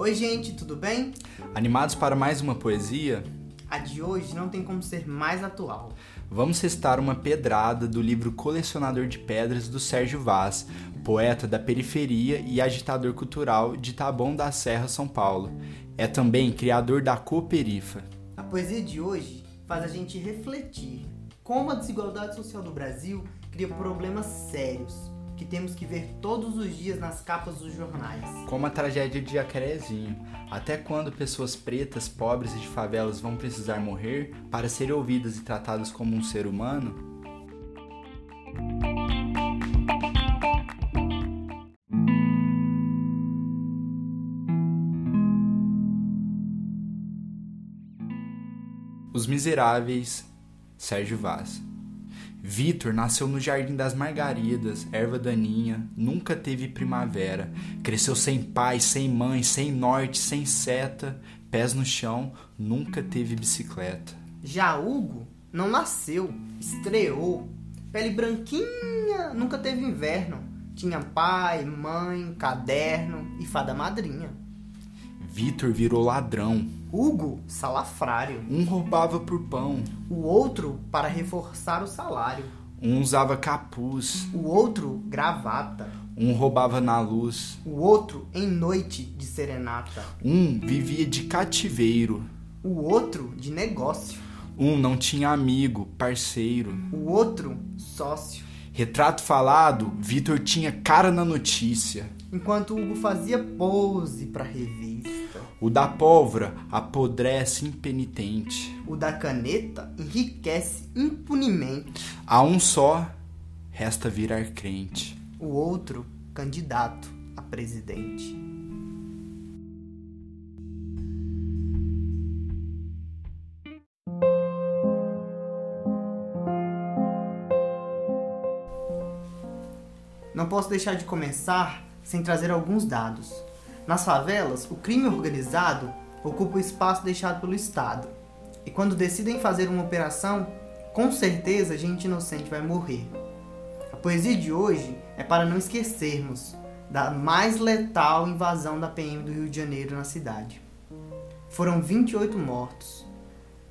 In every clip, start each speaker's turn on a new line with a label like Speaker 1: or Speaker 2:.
Speaker 1: Oi, gente, tudo bem?
Speaker 2: Animados para mais uma poesia?
Speaker 1: A de hoje não tem como ser mais atual.
Speaker 2: Vamos restar uma pedrada do livro Colecionador de Pedras do Sérgio Vaz, poeta da periferia e agitador cultural de Taboão da Serra, São Paulo. É também criador da Cooperifa.
Speaker 1: A poesia de hoje faz a gente refletir como a desigualdade social do Brasil cria problemas sérios que temos que ver todos os dias nas capas dos jornais.
Speaker 2: Como a tragédia de Jacarezinho. Até quando pessoas pretas, pobres e de favelas vão precisar morrer para serem ouvidas e tratadas como um ser humano? Os Miseráveis, Sérgio Vaz. Vitor nasceu no Jardim das Margaridas, erva daninha, nunca teve primavera. Cresceu sem pai, sem mãe, sem norte, sem seta, pés no chão, nunca teve bicicleta.
Speaker 1: Já Hugo não nasceu, estreou. Pele branquinha, nunca teve inverno. Tinha pai, mãe, caderno e fada madrinha.
Speaker 2: Vitor virou ladrão.
Speaker 1: Hugo, salafrário.
Speaker 2: Um roubava por pão.
Speaker 1: O outro para reforçar o salário.
Speaker 2: Um usava capuz.
Speaker 1: O outro, gravata.
Speaker 2: Um roubava na luz.
Speaker 1: O outro, em noite de serenata.
Speaker 2: Um vivia de cativeiro.
Speaker 1: O outro, de negócio.
Speaker 2: Um não tinha amigo, parceiro.
Speaker 1: O outro, sócio.
Speaker 2: Retrato falado, Vitor tinha cara na notícia.
Speaker 1: Enquanto Hugo fazia pose para revista.
Speaker 2: O da pólvora apodrece impenitente.
Speaker 1: O da caneta enriquece impunemente.
Speaker 2: A um só resta virar crente.
Speaker 1: O outro, candidato a presidente. Não posso deixar de começar sem trazer alguns dados. Nas favelas, o crime organizado ocupa o espaço deixado pelo Estado. E quando decidem fazer uma operação, com certeza gente inocente vai morrer. A poesia de hoje é para não esquecermos da mais letal invasão da PM do Rio de Janeiro na cidade. Foram 28 mortos,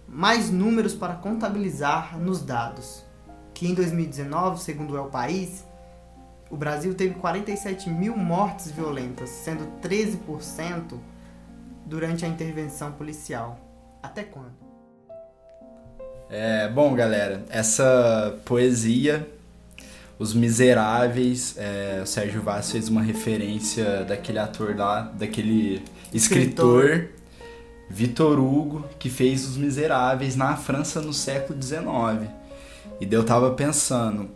Speaker 1: mais números para contabilizar nos dados, que em 2019, segundo o El País, o Brasil teve 47 mil mortes violentas, sendo 13% durante a intervenção policial. Até quando?
Speaker 2: É, bom, galera, essa poesia, Os Miseráveis, é, o Sérgio Vaz fez uma referência daquele ator lá, daquele escritor, escritor Vitor Hugo, que fez Os Miseráveis na França no século XIX. E eu tava pensando,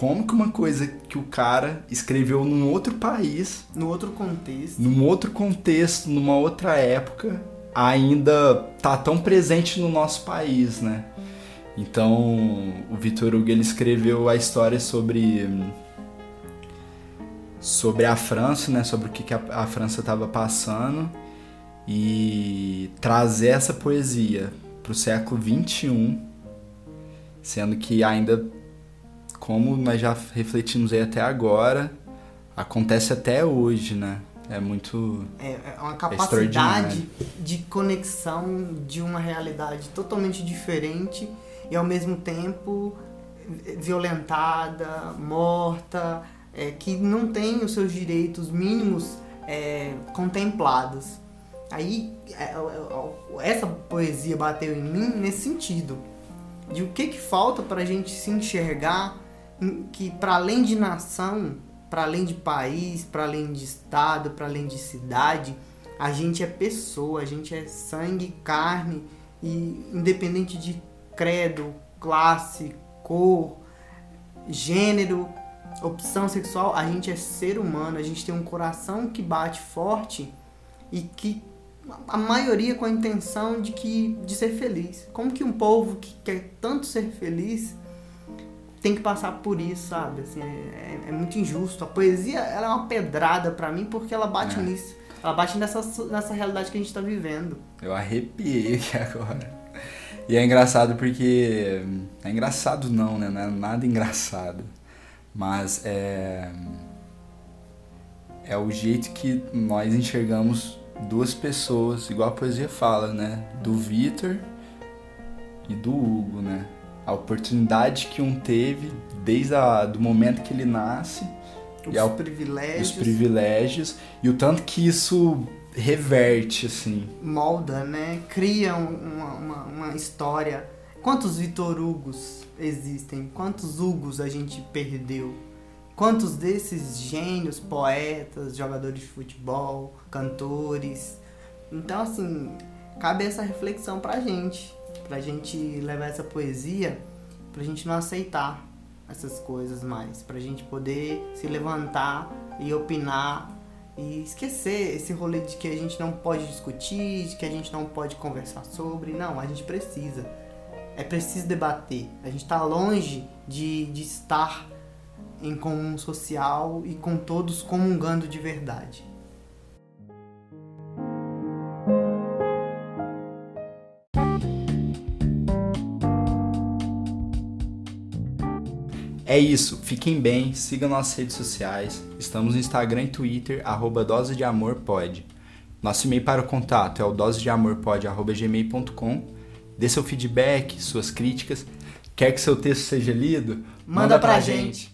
Speaker 2: como que uma coisa que o cara escreveu num outro país,
Speaker 1: no outro contexto,
Speaker 2: num outro contexto, numa outra época, ainda tá tão presente no nosso país, né? Então, o Vitor Hugo ele escreveu a história sobre sobre a França, né, sobre o que, que a, a França estava passando. E trazer essa poesia para o século 21, sendo que ainda como nós já refletimos aí até agora, acontece até hoje, né? É muito.
Speaker 1: É, é uma capacidade de conexão de uma realidade totalmente diferente e ao mesmo tempo violentada, morta, é, que não tem os seus direitos mínimos é, contemplados. Aí é, é, essa poesia bateu em mim nesse sentido de o que, que falta para a gente se enxergar que para além de nação, para além de país, para além de estado, para além de cidade, a gente é pessoa, a gente é sangue, carne e independente de credo, classe, cor, gênero, opção sexual, a gente é ser humano, a gente tem um coração que bate forte e que a maioria com a intenção de que de ser feliz. Como que um povo que quer tanto ser feliz tem que passar por isso, sabe? Assim, é, é muito injusto. A poesia ela é uma pedrada para mim porque ela bate é. nisso. Ela bate nessa, nessa realidade que a gente tá vivendo.
Speaker 2: Eu arrepiei aqui agora. E é engraçado porque. É engraçado não, né? Não é nada engraçado. Mas é. É o jeito que nós enxergamos duas pessoas, igual a poesia fala, né? Do Vitor e do Hugo, né? A oportunidade que um teve desde o do momento que ele nasce
Speaker 1: Os
Speaker 2: e ao,
Speaker 1: privilégios
Speaker 2: os privilégios e o tanto que isso reverte, assim.
Speaker 1: molda, né? Cria um- uma, uma, uma história. Quantos Vitor Hugos existem? Quantos Hugos a gente perdeu? Quantos desses gênios, poetas, jogadores de futebol, cantores? Então, assim, cabe essa reflexão pra gente. Pra gente levar essa poesia, pra gente não aceitar essas coisas mais. Pra gente poder se levantar e opinar e esquecer esse rolê de que a gente não pode discutir, de que a gente não pode conversar sobre. Não, a gente precisa. É preciso debater. A gente tá longe de, de estar em comum social e com todos comungando de verdade.
Speaker 2: É isso, fiquem bem, sigam nossas redes sociais. Estamos no Instagram e Twitter, arroba dose de amor pode. Nosso e-mail para o contato é o dose de amor gmail.com. Dê seu feedback, suas críticas. Quer que seu texto seja lido?
Speaker 1: Manda pra gente.